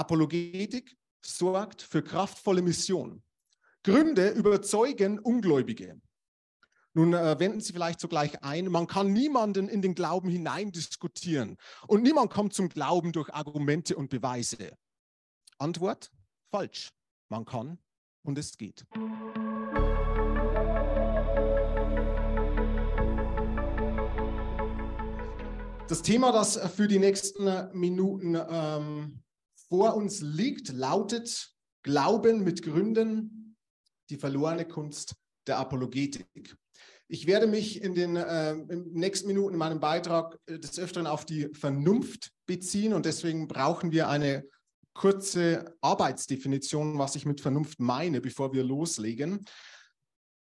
Apologetik sorgt für kraftvolle Mission. Gründe überzeugen Ungläubige. Nun äh, wenden Sie vielleicht sogleich ein, man kann niemanden in den Glauben hinein diskutieren und niemand kommt zum Glauben durch Argumente und Beweise. Antwort, falsch. Man kann und es geht. Das Thema, das für die nächsten Minuten ähm, vor uns liegt, lautet Glauben mit Gründen, die verlorene Kunst der Apologetik. Ich werde mich in den äh, nächsten Minuten in meinem Beitrag äh, des Öfteren auf die Vernunft beziehen und deswegen brauchen wir eine kurze Arbeitsdefinition, was ich mit Vernunft meine, bevor wir loslegen.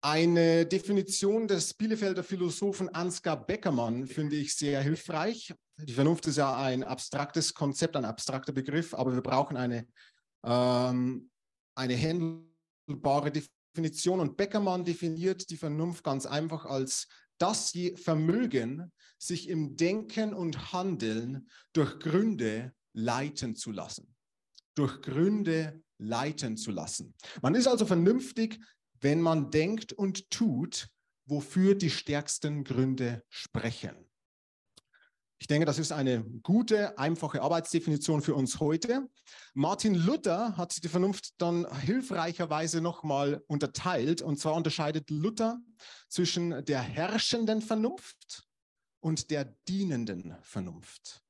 Eine Definition des Bielefelder Philosophen Ansgar Beckermann finde ich sehr hilfreich. Die Vernunft ist ja ein abstraktes Konzept, ein abstrakter Begriff, aber wir brauchen eine, ähm, eine handelbare Definition und Beckermann definiert die Vernunft ganz einfach als das Vermögen, sich im Denken und Handeln durch Gründe leiten zu lassen. Durch Gründe leiten zu lassen. Man ist also vernünftig, wenn man denkt und tut, wofür die stärksten Gründe sprechen. Ich denke, das ist eine gute, einfache Arbeitsdefinition für uns heute. Martin Luther hat die Vernunft dann hilfreicherweise nochmal unterteilt. Und zwar unterscheidet Luther zwischen der herrschenden Vernunft und der dienenden Vernunft.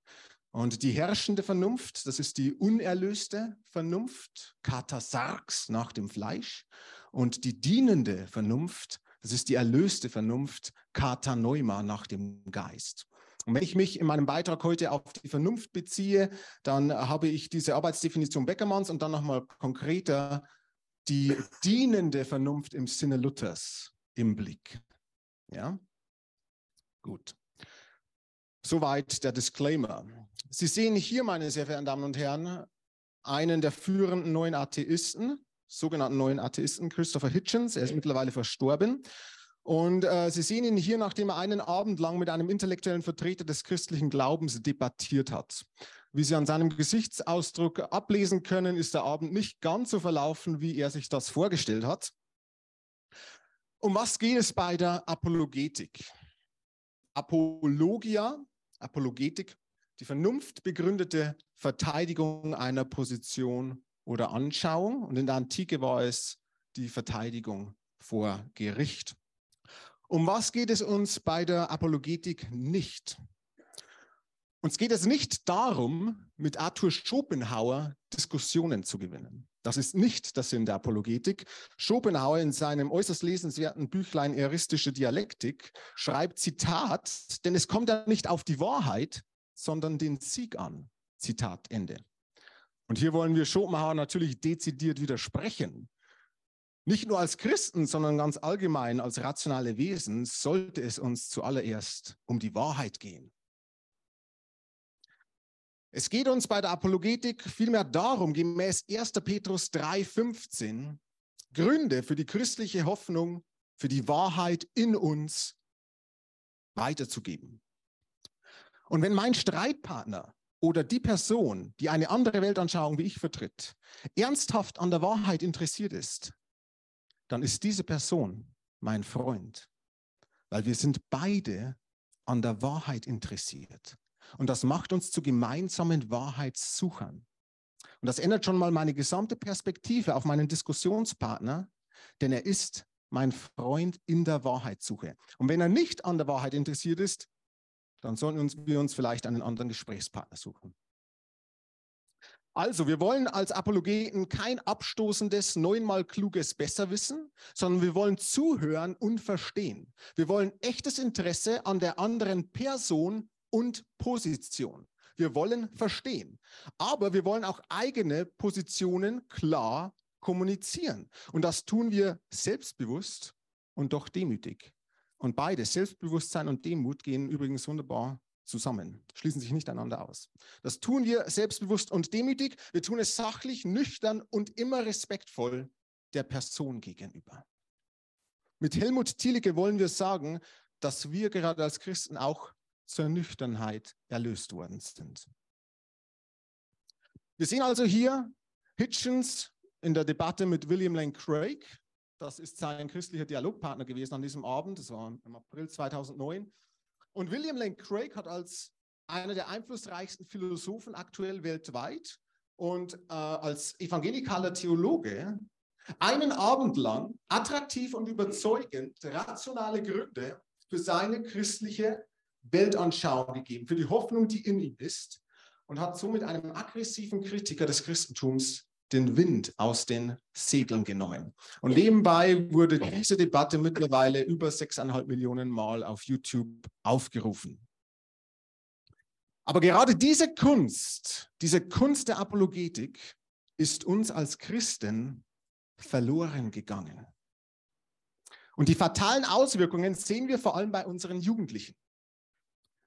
Und die herrschende Vernunft, das ist die unerlöste Vernunft, Kata Sarx nach dem Fleisch. Und die dienende Vernunft, das ist die erlöste Vernunft, Kata Neuma nach dem Geist. Und wenn ich mich in meinem Beitrag heute auf die Vernunft beziehe, dann habe ich diese Arbeitsdefinition Beckermanns und dann nochmal konkreter die dienende Vernunft im Sinne Luthers im Blick. Ja? Gut. Soweit der Disclaimer. Sie sehen hier, meine sehr verehrten Damen und Herren, einen der führenden neuen Atheisten, sogenannten neuen Atheisten, Christopher Hitchens. Er ist mittlerweile verstorben. Und äh, Sie sehen ihn hier, nachdem er einen Abend lang mit einem intellektuellen Vertreter des christlichen Glaubens debattiert hat. Wie Sie an seinem Gesichtsausdruck ablesen können, ist der Abend nicht ganz so verlaufen, wie er sich das vorgestellt hat. Um was geht es bei der Apologetik? Apologia, Apologetik, die vernunftbegründete Verteidigung einer Position oder Anschauung. Und in der Antike war es die Verteidigung vor Gericht. Um was geht es uns bei der Apologetik nicht? Uns geht es nicht darum, mit Arthur Schopenhauer Diskussionen zu gewinnen. Das ist nicht der Sinn der Apologetik. Schopenhauer in seinem äußerst lesenswerten Büchlein Eristische Dialektik schreibt Zitat, denn es kommt ja nicht auf die Wahrheit, sondern den Sieg an. Zitat Ende. Und hier wollen wir Schopenhauer natürlich dezidiert widersprechen. Nicht nur als Christen, sondern ganz allgemein als rationale Wesen sollte es uns zuallererst um die Wahrheit gehen. Es geht uns bei der Apologetik vielmehr darum, gemäß 1. Petrus 3,15 Gründe für die christliche Hoffnung, für die Wahrheit in uns weiterzugeben. Und wenn mein Streitpartner oder die Person, die eine andere Weltanschauung wie ich vertritt, ernsthaft an der Wahrheit interessiert ist, dann ist diese Person mein Freund, weil wir sind beide an der Wahrheit interessiert. Und das macht uns zu gemeinsamen Wahrheitssuchern. Und das ändert schon mal meine gesamte Perspektive auf meinen Diskussionspartner, denn er ist mein Freund in der Wahrheitssuche. Und wenn er nicht an der Wahrheit interessiert ist, dann sollten wir uns vielleicht einen anderen Gesprächspartner suchen. Also, wir wollen als Apologeten kein abstoßendes, neunmal kluges Besserwissen, sondern wir wollen zuhören und verstehen. Wir wollen echtes Interesse an der anderen Person und Position. Wir wollen verstehen. Aber wir wollen auch eigene Positionen klar kommunizieren. Und das tun wir selbstbewusst und doch demütig. Und beide, Selbstbewusstsein und Demut, gehen übrigens wunderbar zusammen, schließen sich nicht einander aus. Das tun wir selbstbewusst und demütig. Wir tun es sachlich, nüchtern und immer respektvoll der Person gegenüber. Mit Helmut Thielicke wollen wir sagen, dass wir gerade als Christen auch zur Nüchternheit erlöst worden sind. Wir sehen also hier Hitchens in der Debatte mit William Lane Craig. Das ist sein christlicher Dialogpartner gewesen an diesem Abend. Das war im April 2009. Und William Lane Craig hat als einer der einflussreichsten Philosophen aktuell weltweit und äh, als evangelikaler Theologe einen Abend lang attraktiv und überzeugend rationale Gründe für seine christliche Weltanschauung gegeben, für die Hoffnung, die in ihm ist, und hat somit einem aggressiven Kritiker des Christentums den Wind aus den Segeln genommen. Und nebenbei wurde diese Debatte mittlerweile über sechseinhalb Millionen Mal auf YouTube aufgerufen. Aber gerade diese Kunst, diese Kunst der Apologetik ist uns als Christen verloren gegangen. Und die fatalen Auswirkungen sehen wir vor allem bei unseren Jugendlichen.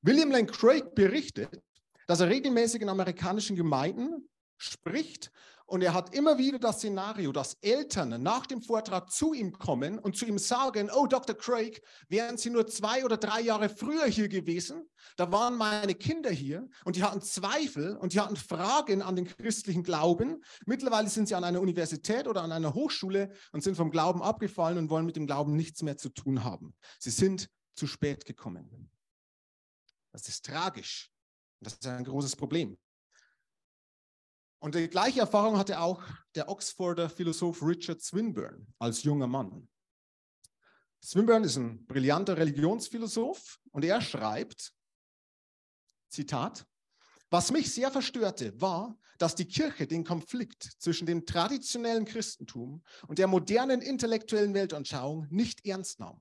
William Lane Craig berichtet, dass er regelmäßig in amerikanischen Gemeinden spricht und er hat immer wieder das Szenario, dass Eltern nach dem Vortrag zu ihm kommen und zu ihm sagen, oh Dr. Craig, wären Sie nur zwei oder drei Jahre früher hier gewesen, da waren meine Kinder hier und die hatten Zweifel und die hatten Fragen an den christlichen Glauben. Mittlerweile sind sie an einer Universität oder an einer Hochschule und sind vom Glauben abgefallen und wollen mit dem Glauben nichts mehr zu tun haben. Sie sind zu spät gekommen. Das ist tragisch. Das ist ein großes Problem. Und die gleiche Erfahrung hatte auch der Oxforder Philosoph Richard Swinburne als junger Mann. Swinburne ist ein brillanter Religionsphilosoph und er schreibt, Zitat, was mich sehr verstörte, war, dass die Kirche den Konflikt zwischen dem traditionellen Christentum und der modernen intellektuellen Weltanschauung nicht ernst nahm.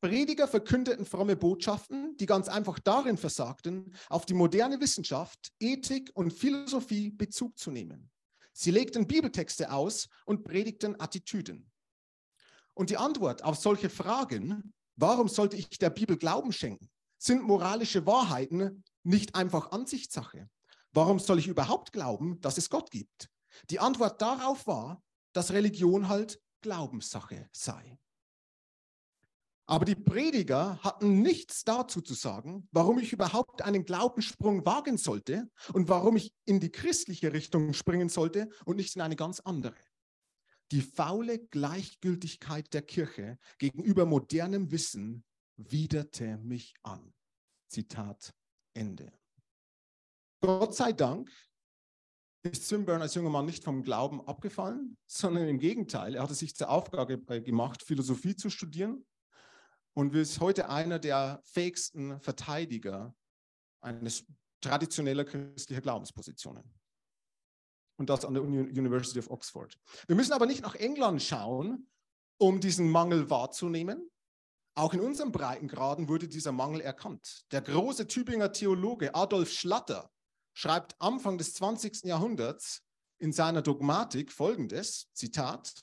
Prediger verkündeten fromme Botschaften, die ganz einfach darin versagten, auf die moderne Wissenschaft, Ethik und Philosophie Bezug zu nehmen. Sie legten Bibeltexte aus und predigten Attitüden. Und die Antwort auf solche Fragen, warum sollte ich der Bibel Glauben schenken, sind moralische Wahrheiten nicht einfach Ansichtssache. Warum soll ich überhaupt glauben, dass es Gott gibt? Die Antwort darauf war, dass Religion halt Glaubenssache sei. Aber die Prediger hatten nichts dazu zu sagen, warum ich überhaupt einen Glaubenssprung wagen sollte und warum ich in die christliche Richtung springen sollte und nicht in eine ganz andere. Die faule Gleichgültigkeit der Kirche gegenüber modernem Wissen widerte mich an. Zitat Ende. Gott sei Dank ist Swinburne als junger Mann nicht vom Glauben abgefallen, sondern im Gegenteil, er hatte sich zur Aufgabe gemacht, Philosophie zu studieren und ist heute einer der fähigsten Verteidiger eines traditioneller christlicher Glaubenspositionen. Und das an der University of Oxford. Wir müssen aber nicht nach England schauen, um diesen Mangel wahrzunehmen. Auch in unseren Breitengraden wurde dieser Mangel erkannt. Der große Tübinger Theologe Adolf Schlatter schreibt Anfang des 20. Jahrhunderts in seiner Dogmatik folgendes, Zitat,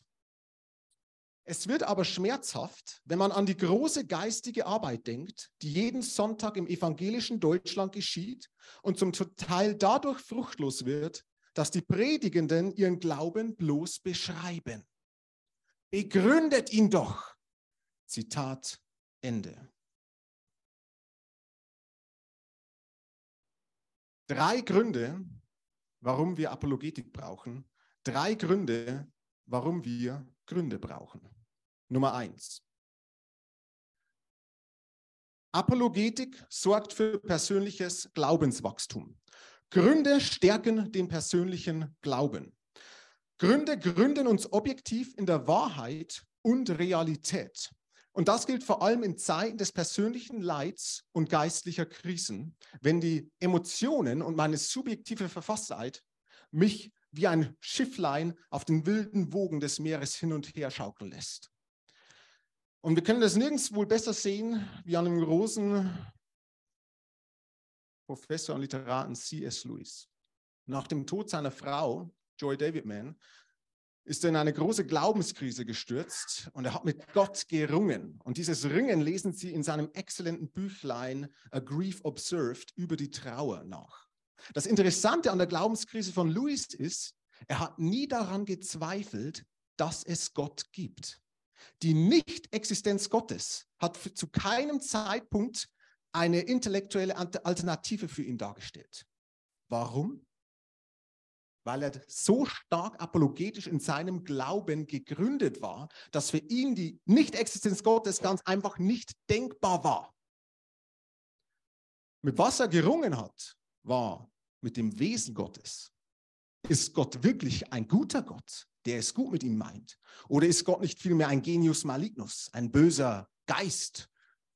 es wird aber schmerzhaft, wenn man an die große geistige Arbeit denkt, die jeden Sonntag im evangelischen Deutschland geschieht und zum Teil dadurch fruchtlos wird, dass die Predigenden ihren Glauben bloß beschreiben. Begründet ihn doch. Zitat Ende. Drei Gründe, warum wir Apologetik brauchen. Drei Gründe, warum wir Gründe brauchen. Nummer eins. Apologetik sorgt für persönliches Glaubenswachstum. Gründe stärken den persönlichen Glauben. Gründe gründen uns objektiv in der Wahrheit und Realität. Und das gilt vor allem in Zeiten des persönlichen Leids und geistlicher Krisen, wenn die Emotionen und meine subjektive Verfasstheit mich wie ein Schifflein auf den wilden Wogen des Meeres hin und her schaukeln lässt. Und wir können das nirgends wohl besser sehen wie an einem großen Professor und Literaten C.S. Lewis. Nach dem Tod seiner Frau, Joy Davidman, ist er in eine große Glaubenskrise gestürzt und er hat mit Gott gerungen. Und dieses Ringen lesen Sie in seinem exzellenten Büchlein A Grief Observed über die Trauer nach. Das Interessante an der Glaubenskrise von Louis ist, er hat nie daran gezweifelt, dass es Gott gibt. Die Nicht-Existenz Gottes hat zu keinem Zeitpunkt eine intellektuelle Alternative für ihn dargestellt. Warum? weil er so stark apologetisch in seinem Glauben gegründet war, dass für ihn die Nicht-Existenz Gottes ganz einfach nicht denkbar war. Mit was er gerungen hat, war mit dem Wesen Gottes. Ist Gott wirklich ein guter Gott, der es gut mit ihm meint? Oder ist Gott nicht vielmehr ein Genius malignus, ein böser Geist,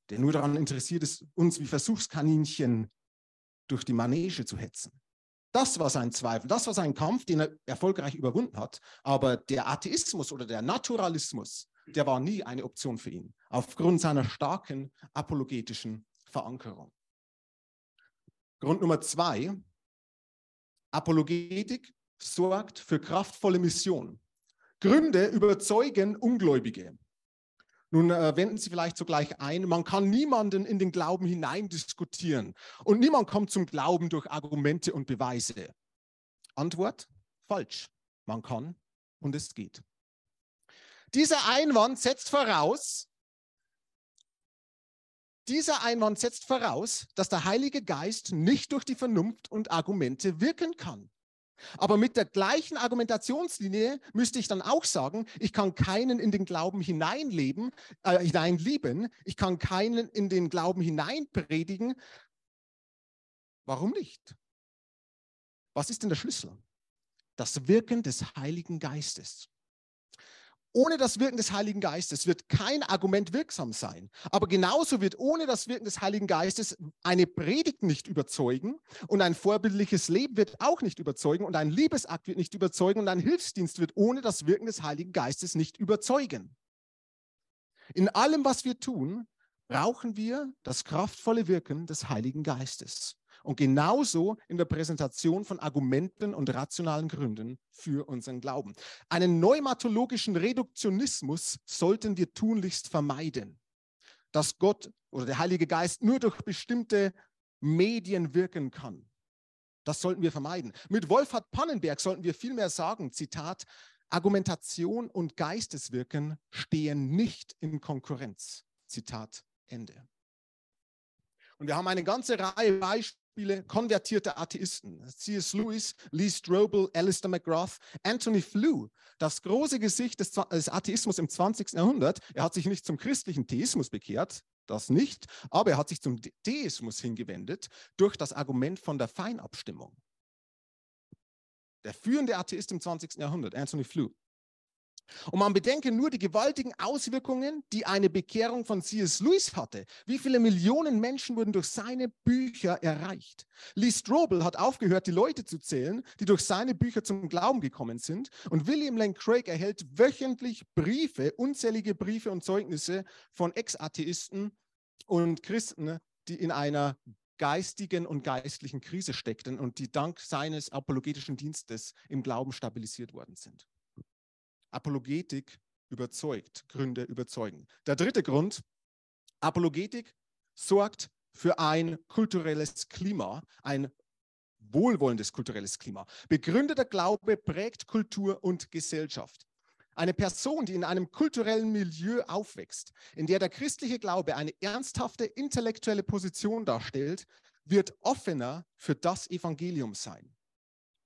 der nur daran interessiert ist, uns wie Versuchskaninchen durch die Manege zu hetzen? Das war sein Zweifel, das war sein Kampf, den er erfolgreich überwunden hat. Aber der Atheismus oder der Naturalismus, der war nie eine Option für ihn, aufgrund seiner starken apologetischen Verankerung. Grund Nummer zwei, Apologetik sorgt für kraftvolle Mission. Gründe überzeugen Ungläubige. Nun äh, wenden Sie vielleicht sogleich ein, man kann niemanden in den Glauben hinein diskutieren und niemand kommt zum Glauben durch Argumente und Beweise. Antwort, falsch. Man kann und es geht. Dieser Einwand setzt voraus, dieser Einwand setzt voraus, dass der Heilige Geist nicht durch die Vernunft und Argumente wirken kann. Aber mit der gleichen Argumentationslinie müsste ich dann auch sagen, ich kann keinen in den Glauben hineinleben, äh, hineinlieben, ich kann keinen in den Glauben hineinpredigen. Warum nicht? Was ist denn der Schlüssel? Das Wirken des Heiligen Geistes. Ohne das Wirken des Heiligen Geistes wird kein Argument wirksam sein. Aber genauso wird ohne das Wirken des Heiligen Geistes eine Predigt nicht überzeugen und ein vorbildliches Leben wird auch nicht überzeugen und ein Liebesakt wird nicht überzeugen und ein Hilfsdienst wird ohne das Wirken des Heiligen Geistes nicht überzeugen. In allem, was wir tun, brauchen wir das kraftvolle Wirken des Heiligen Geistes. Und genauso in der Präsentation von Argumenten und rationalen Gründen für unseren Glauben. Einen neumatologischen Reduktionismus sollten wir tunlichst vermeiden, dass Gott oder der Heilige Geist nur durch bestimmte Medien wirken kann. Das sollten wir vermeiden. Mit Wolfhard Pannenberg sollten wir vielmehr sagen, Zitat, Argumentation und Geisteswirken stehen nicht in Konkurrenz. Zitat Ende. Und wir haben eine ganze Reihe Beispiele Beispiele konvertierte Atheisten. C.S. Lewis, Lee Strobel, Alistair McGrath, Anthony Flew, das große Gesicht des, des Atheismus im 20. Jahrhundert. Er hat sich nicht zum christlichen Theismus bekehrt, das nicht, aber er hat sich zum Theismus hingewendet durch das Argument von der Feinabstimmung. Der führende Atheist im 20. Jahrhundert, Anthony Flew. Und man bedenke nur die gewaltigen Auswirkungen, die eine Bekehrung von C.S. Lewis hatte. Wie viele Millionen Menschen wurden durch seine Bücher erreicht? Lee Strobel hat aufgehört, die Leute zu zählen, die durch seine Bücher zum Glauben gekommen sind. Und William Lane Craig erhält wöchentlich Briefe, unzählige Briefe und Zeugnisse von Ex-Atheisten und Christen, die in einer geistigen und geistlichen Krise steckten und die dank seines apologetischen Dienstes im Glauben stabilisiert worden sind. Apologetik überzeugt, Gründe überzeugen. Der dritte Grund, Apologetik sorgt für ein kulturelles Klima, ein wohlwollendes kulturelles Klima. Begründeter Glaube prägt Kultur und Gesellschaft. Eine Person, die in einem kulturellen Milieu aufwächst, in der der christliche Glaube eine ernsthafte intellektuelle Position darstellt, wird offener für das Evangelium sein.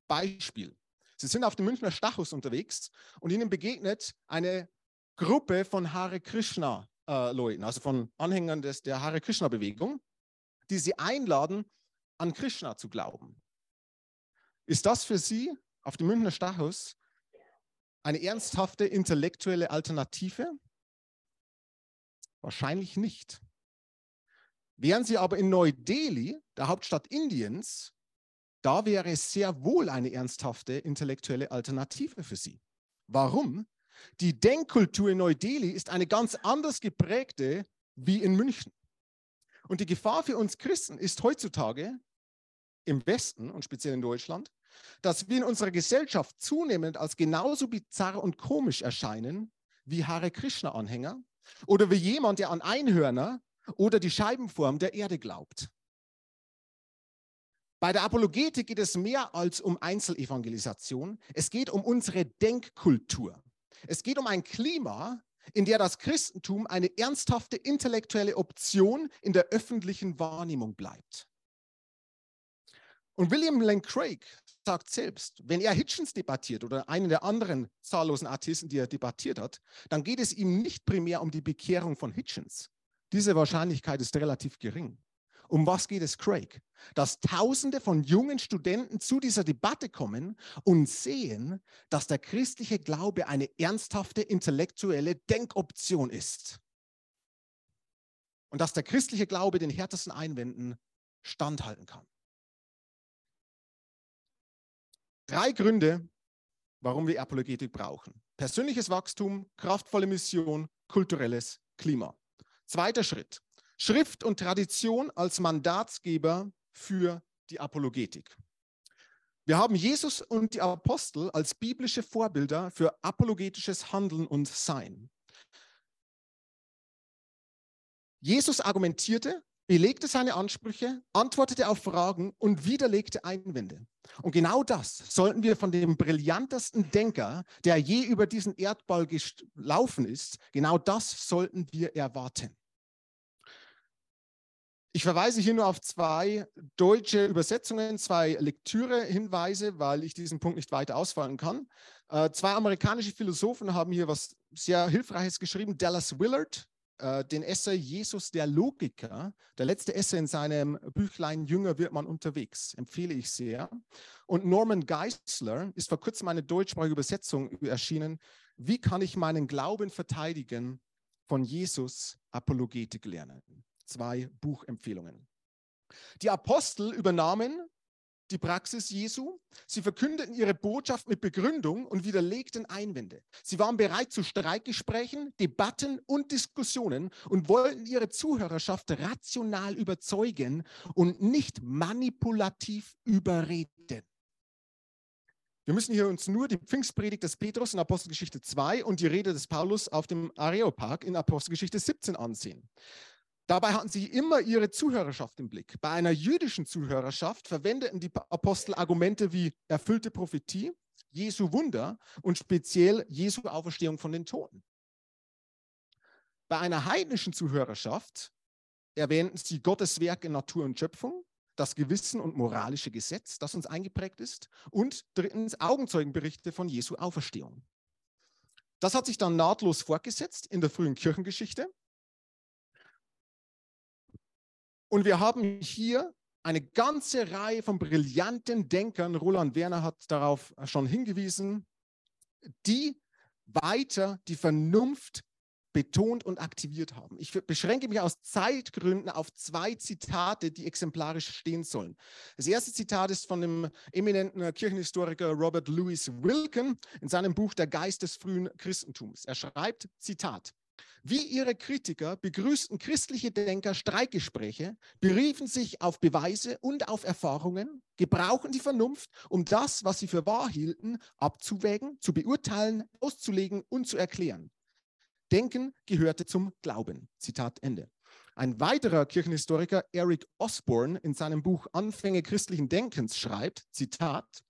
Beispiel. Sie sind auf dem Münchner Stachus unterwegs und ihnen begegnet eine Gruppe von Hare Krishna-Leuten, äh, also von Anhängern des, der Hare Krishna-Bewegung, die sie einladen, an Krishna zu glauben. Ist das für Sie auf dem Münchner Stachus eine ernsthafte intellektuelle Alternative? Wahrscheinlich nicht. Wären Sie aber in Neu-Delhi, der Hauptstadt Indiens, da wäre es sehr wohl eine ernsthafte intellektuelle Alternative für sie. Warum? Die Denkkultur in Neu-Delhi ist eine ganz anders geprägte wie in München. Und die Gefahr für uns Christen ist heutzutage im Westen und speziell in Deutschland, dass wir in unserer Gesellschaft zunehmend als genauso bizarr und komisch erscheinen wie Hare Krishna-Anhänger oder wie jemand, der an Einhörner oder die Scheibenform der Erde glaubt. Bei der Apologetik geht es mehr als um Einzelevangelisation. Es geht um unsere Denkkultur. Es geht um ein Klima, in der das Christentum eine ernsthafte intellektuelle Option in der öffentlichen Wahrnehmung bleibt. Und William Lane Craig sagt selbst, wenn er Hitchens debattiert oder einen der anderen zahllosen Atheisten, die er debattiert hat, dann geht es ihm nicht primär um die Bekehrung von Hitchens. Diese Wahrscheinlichkeit ist relativ gering. Um was geht es Craig? Dass Tausende von jungen Studenten zu dieser Debatte kommen und sehen, dass der christliche Glaube eine ernsthafte intellektuelle Denkoption ist. Und dass der christliche Glaube den härtesten Einwänden standhalten kann. Drei Gründe, warum wir Apologetik brauchen. Persönliches Wachstum, kraftvolle Mission, kulturelles Klima. Zweiter Schritt. Schrift und Tradition als Mandatsgeber für die Apologetik. Wir haben Jesus und die Apostel als biblische Vorbilder für apologetisches Handeln und Sein. Jesus argumentierte, belegte seine Ansprüche, antwortete auf Fragen und widerlegte Einwände. Und genau das sollten wir von dem brillantesten Denker, der je über diesen Erdball gelaufen ist, genau das sollten wir erwarten. Ich verweise hier nur auf zwei deutsche Übersetzungen, zwei Lektüre-Hinweise, weil ich diesen Punkt nicht weiter ausfallen kann. Äh, zwei amerikanische Philosophen haben hier was sehr Hilfreiches geschrieben. Dallas Willard äh, den Essay Jesus der Logiker, der letzte Essay in seinem Büchlein Jünger wird man unterwegs, empfehle ich sehr. Und Norman Geisler ist vor kurzem eine deutschsprachige Übersetzung erschienen. Wie kann ich meinen Glauben verteidigen? Von Jesus Apologetik lernen. Zwei Buchempfehlungen. Die Apostel übernahmen die Praxis Jesu. Sie verkündeten ihre Botschaft mit Begründung und widerlegten Einwände. Sie waren bereit zu Streitgesprächen, Debatten und Diskussionen und wollten ihre Zuhörerschaft rational überzeugen und nicht manipulativ überreden. Wir müssen hier uns nur die Pfingstpredigt des Petrus in Apostelgeschichte 2 und die Rede des Paulus auf dem Areopag in Apostelgeschichte 17 ansehen. Dabei hatten sie immer ihre Zuhörerschaft im Blick. Bei einer jüdischen Zuhörerschaft verwendeten die Apostel Argumente wie erfüllte Prophetie, Jesu Wunder und speziell Jesu Auferstehung von den Toten. Bei einer heidnischen Zuhörerschaft erwähnten sie Gottes Werk in Natur und Schöpfung, das Gewissen und moralische Gesetz, das uns eingeprägt ist, und drittens Augenzeugenberichte von Jesu Auferstehung. Das hat sich dann nahtlos fortgesetzt in der frühen Kirchengeschichte. Und wir haben hier eine ganze Reihe von brillanten Denkern, Roland Werner hat darauf schon hingewiesen, die weiter die Vernunft betont und aktiviert haben. Ich beschränke mich aus Zeitgründen auf zwei Zitate, die exemplarisch stehen sollen. Das erste Zitat ist von dem eminenten Kirchenhistoriker Robert Louis Wilken in seinem Buch Der Geist des frühen Christentums. Er schreibt, Zitat, wie ihre Kritiker begrüßten christliche Denker Streitgespräche, beriefen sich auf Beweise und auf Erfahrungen, gebrauchen die Vernunft, um das, was sie für wahr hielten, abzuwägen, zu beurteilen, auszulegen und zu erklären. Denken gehörte zum Glauben. Zitat Ende. Ein weiterer Kirchenhistoriker, Eric Osborne, in seinem Buch Anfänge christlichen Denkens schreibt, Zitat,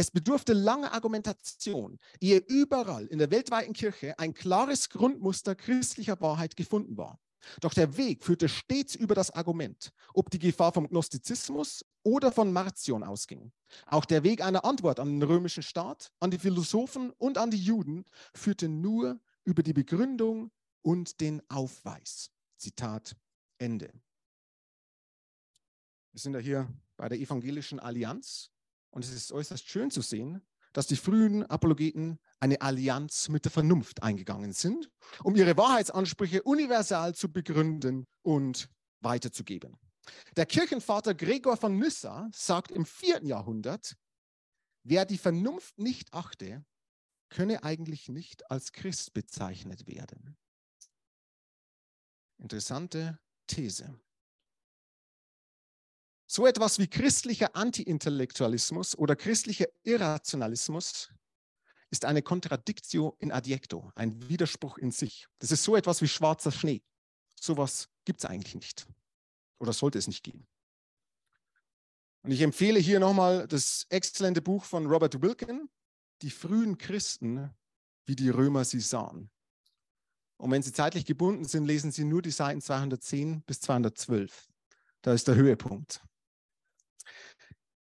es bedurfte langer Argumentation, ehe überall in der weltweiten Kirche ein klares Grundmuster christlicher Wahrheit gefunden war. Doch der Weg führte stets über das Argument, ob die Gefahr vom Gnostizismus oder von Martion ausging. Auch der Weg einer Antwort an den römischen Staat, an die Philosophen und an die Juden führte nur über die Begründung und den Aufweis. Zitat Ende. Wir sind ja hier bei der Evangelischen Allianz und es ist äußerst schön zu sehen, dass die frühen Apologeten eine Allianz mit der Vernunft eingegangen sind, um ihre Wahrheitsansprüche universal zu begründen und weiterzugeben. Der Kirchenvater Gregor von Nyssa sagt im vierten Jahrhundert, wer die Vernunft nicht achte, könne eigentlich nicht als Christ bezeichnet werden. Interessante These. So etwas wie christlicher Anti-Intellektualismus oder christlicher Irrationalismus ist eine Contradictio in adjecto, ein Widerspruch in sich. Das ist so etwas wie schwarzer Schnee. Sowas gibt es eigentlich nicht. Oder sollte es nicht geben. Und ich empfehle hier nochmal das exzellente Buch von Robert Wilkin, Die frühen Christen, wie die Römer sie sahen. Und wenn Sie zeitlich gebunden sind, lesen Sie nur die Seiten 210 bis 212. Da ist der Höhepunkt.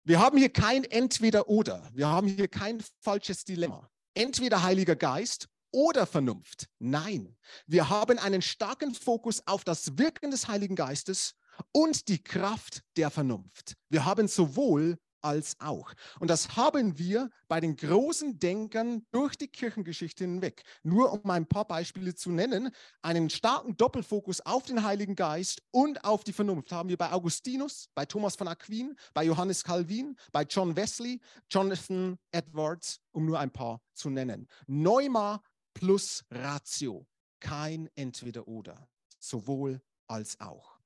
Wir haben hier kein Entweder-Oder. Wir haben hier kein falsches Dilemma. Entweder Heiliger Geist oder Vernunft. Nein, wir haben einen starken Fokus auf das Wirken des Heiligen Geistes und die Kraft der Vernunft. Wir haben sowohl als auch. Und das haben wir bei den großen Denkern durch die Kirchengeschichte hinweg. Nur um ein paar Beispiele zu nennen, einen starken Doppelfokus auf den Heiligen Geist und auf die Vernunft haben wir bei Augustinus, bei Thomas von Aquin, bei Johannes Calvin, bei John Wesley, Jonathan Edwards, um nur ein paar zu nennen. Neuma plus Ratio, kein Entweder-Oder, sowohl als auch.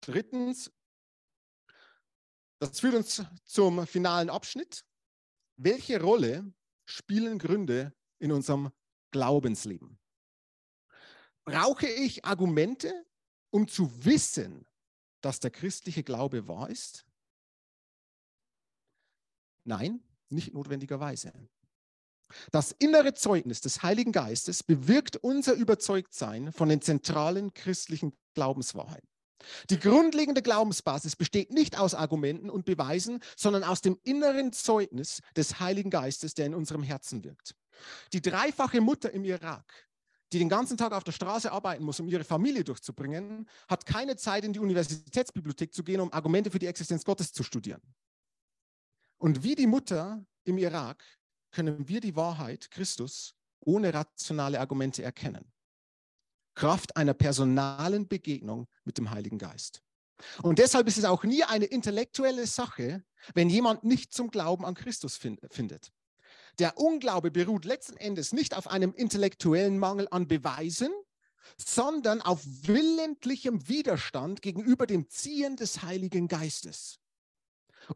Drittens, das führt uns zum finalen Abschnitt. Welche Rolle spielen Gründe in unserem Glaubensleben? Brauche ich Argumente, um zu wissen, dass der christliche Glaube wahr ist? Nein, nicht notwendigerweise. Das innere Zeugnis des Heiligen Geistes bewirkt unser Überzeugtsein von den zentralen christlichen Glaubenswahrheiten. Die grundlegende Glaubensbasis besteht nicht aus Argumenten und Beweisen, sondern aus dem inneren Zeugnis des Heiligen Geistes, der in unserem Herzen wirkt. Die dreifache Mutter im Irak, die den ganzen Tag auf der Straße arbeiten muss, um ihre Familie durchzubringen, hat keine Zeit, in die Universitätsbibliothek zu gehen, um Argumente für die Existenz Gottes zu studieren. Und wie die Mutter im Irak können wir die Wahrheit Christus ohne rationale Argumente erkennen. Kraft einer personalen Begegnung mit dem Heiligen Geist. Und deshalb ist es auch nie eine intellektuelle Sache, wenn jemand nicht zum Glauben an Christus find, findet. Der Unglaube beruht letzten Endes nicht auf einem intellektuellen Mangel an Beweisen, sondern auf willentlichem Widerstand gegenüber dem Ziehen des Heiligen Geistes.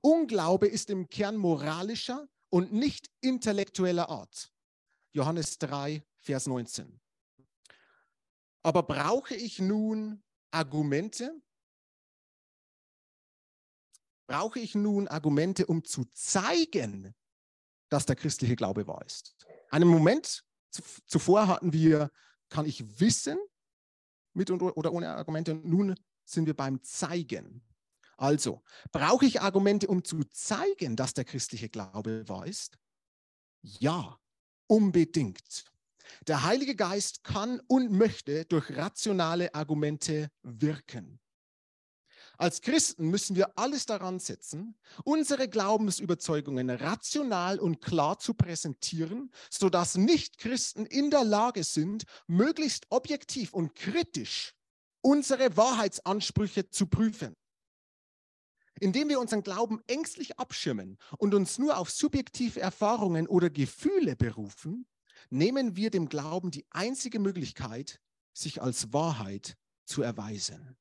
Unglaube ist im Kern moralischer und nicht intellektueller Art. Johannes 3, Vers 19. Aber brauche ich nun Argumente? Brauche ich nun Argumente, um zu zeigen, dass der christliche Glaube wahr ist? Einen Moment zuvor hatten wir, kann ich wissen, mit oder ohne Argumente, und nun sind wir beim Zeigen. Also, brauche ich Argumente, um zu zeigen, dass der christliche Glaube wahr ist? Ja, unbedingt. Der Heilige Geist kann und möchte durch rationale Argumente wirken. Als Christen müssen wir alles daran setzen, unsere Glaubensüberzeugungen rational und klar zu präsentieren, sodass Nichtchristen in der Lage sind, möglichst objektiv und kritisch unsere Wahrheitsansprüche zu prüfen. Indem wir unseren Glauben ängstlich abschirmen und uns nur auf subjektive Erfahrungen oder Gefühle berufen, nehmen wir dem Glauben die einzige Möglichkeit, sich als Wahrheit zu erweisen.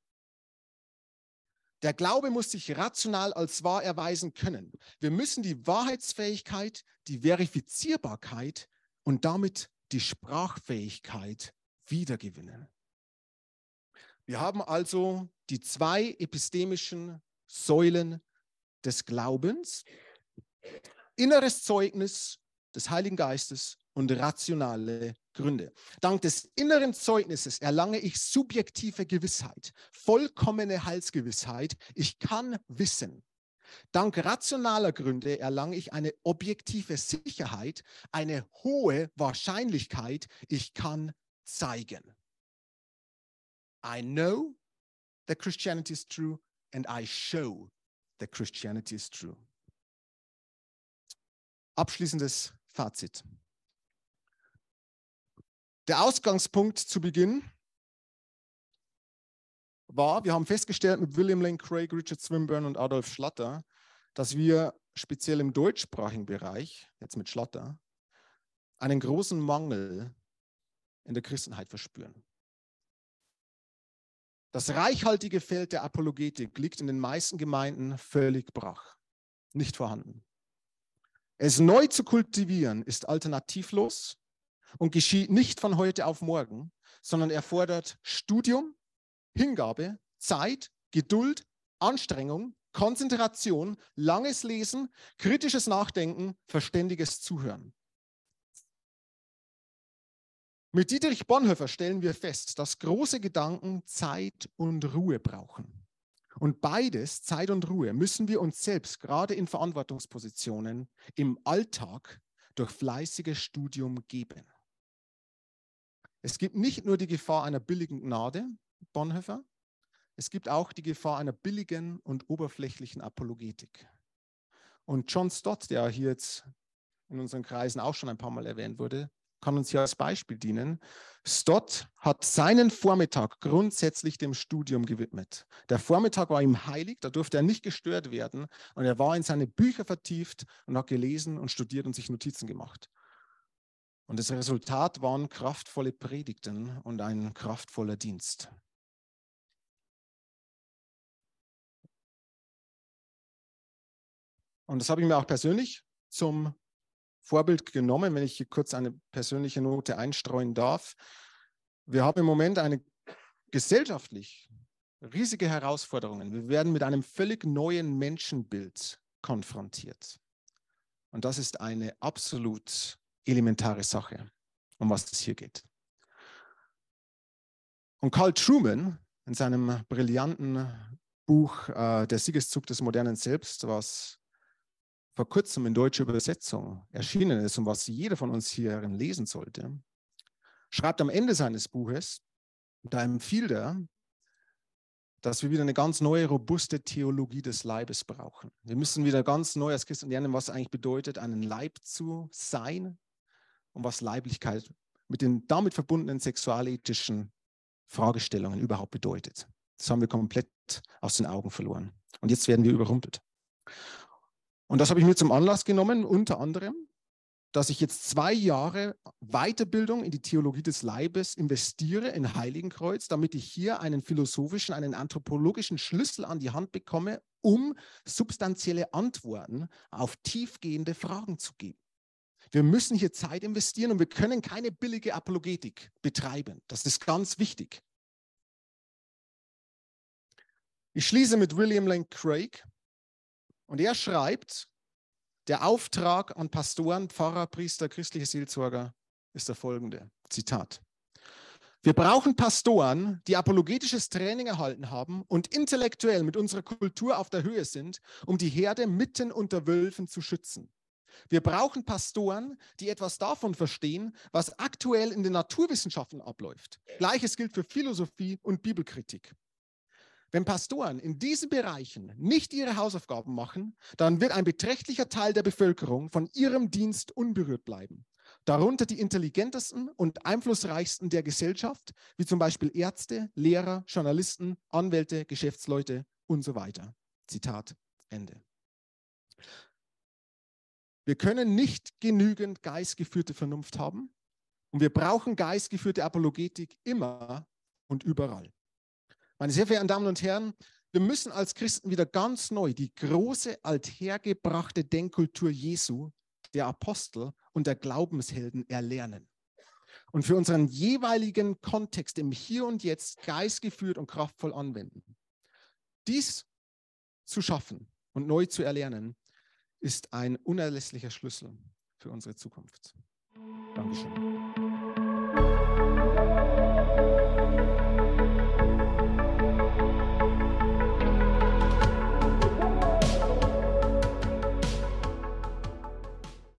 Der Glaube muss sich rational als wahr erweisen können. Wir müssen die Wahrheitsfähigkeit, die Verifizierbarkeit und damit die Sprachfähigkeit wiedergewinnen. Wir haben also die zwei epistemischen Säulen des Glaubens. Inneres Zeugnis des Heiligen Geistes und rationale Gründe. Dank des inneren Zeugnisses erlange ich subjektive Gewissheit, vollkommene Heilsgewissheit. Ich kann wissen. Dank rationaler Gründe erlange ich eine objektive Sicherheit, eine hohe Wahrscheinlichkeit. Ich kann zeigen. I know that Christianity is true and I show that Christianity is true. Abschließendes Fazit. Der Ausgangspunkt zu Beginn war, wir haben festgestellt mit William Lane Craig, Richard Swinburne und Adolf Schlatter, dass wir speziell im deutschsprachigen Bereich, jetzt mit Schlatter, einen großen Mangel in der Christenheit verspüren. Das reichhaltige Feld der Apologetik liegt in den meisten Gemeinden völlig brach, nicht vorhanden. Es neu zu kultivieren ist alternativlos und geschieht nicht von heute auf morgen, sondern erfordert Studium, Hingabe, Zeit, Geduld, Anstrengung, Konzentration, langes Lesen, kritisches Nachdenken, verständiges Zuhören. Mit Dietrich Bonhoeffer stellen wir fest, dass große Gedanken Zeit und Ruhe brauchen. Und beides, Zeit und Ruhe, müssen wir uns selbst gerade in Verantwortungspositionen im Alltag durch fleißiges Studium geben. Es gibt nicht nur die Gefahr einer billigen Gnade, Bonhoeffer, es gibt auch die Gefahr einer billigen und oberflächlichen Apologetik. Und John Stott, der hier jetzt in unseren Kreisen auch schon ein paar Mal erwähnt wurde, kann uns hier als Beispiel dienen. Stott hat seinen Vormittag grundsätzlich dem Studium gewidmet. Der Vormittag war ihm heilig, da durfte er nicht gestört werden und er war in seine Bücher vertieft und hat gelesen und studiert und sich Notizen gemacht. Und das Resultat waren kraftvolle Predigten und ein kraftvoller Dienst. Und das habe ich mir auch persönlich zum Vorbild genommen, wenn ich hier kurz eine persönliche Note einstreuen darf. Wir haben im Moment eine gesellschaftlich riesige Herausforderungen. Wir werden mit einem völlig neuen Menschenbild konfrontiert. Und das ist eine absolut elementare Sache, um was es hier geht. Und Carl Truman in seinem brillanten Buch äh, Der Siegeszug des modernen Selbst, was vor kurzem in deutscher Übersetzung erschienen ist und was jeder von uns hier lesen sollte, schreibt am Ende seines Buches, da empfiehlt er, dass wir wieder eine ganz neue, robuste Theologie des Leibes brauchen. Wir müssen wieder ganz neu als Christen lernen, was eigentlich bedeutet, einen Leib zu sein und was Leiblichkeit mit den damit verbundenen sexualethischen Fragestellungen überhaupt bedeutet. Das haben wir komplett aus den Augen verloren. Und jetzt werden wir überrumpelt. Und das habe ich mir zum Anlass genommen, unter anderem, dass ich jetzt zwei Jahre Weiterbildung in die Theologie des Leibes investiere in Heiligenkreuz, damit ich hier einen philosophischen, einen anthropologischen Schlüssel an die Hand bekomme, um substanzielle Antworten auf tiefgehende Fragen zu geben. Wir müssen hier Zeit investieren und wir können keine billige Apologetik betreiben. Das ist ganz wichtig. Ich schließe mit William Lane Craig, und er schreibt, der Auftrag an Pastoren, Pfarrer, Priester, christliche Seelsorger ist der folgende. Zitat. Wir brauchen Pastoren, die apologetisches Training erhalten haben und intellektuell mit unserer Kultur auf der Höhe sind, um die Herde mitten unter Wölfen zu schützen. Wir brauchen Pastoren, die etwas davon verstehen, was aktuell in den Naturwissenschaften abläuft. Gleiches gilt für Philosophie und Bibelkritik. Wenn Pastoren in diesen Bereichen nicht ihre Hausaufgaben machen, dann wird ein beträchtlicher Teil der Bevölkerung von ihrem Dienst unberührt bleiben. Darunter die intelligentesten und einflussreichsten der Gesellschaft, wie zum Beispiel Ärzte, Lehrer, Journalisten, Anwälte, Geschäftsleute und so weiter. Zitat Ende. Wir können nicht genügend geistgeführte Vernunft haben und wir brauchen geistgeführte Apologetik immer und überall. Meine sehr verehrten Damen und Herren, wir müssen als Christen wieder ganz neu die große althergebrachte Denkkultur Jesu, der Apostel und der Glaubenshelden erlernen und für unseren jeweiligen Kontext im Hier und Jetzt geistgeführt und kraftvoll anwenden. Dies zu schaffen und neu zu erlernen, ist ein unerlässlicher Schlüssel für unsere Zukunft. Dankeschön.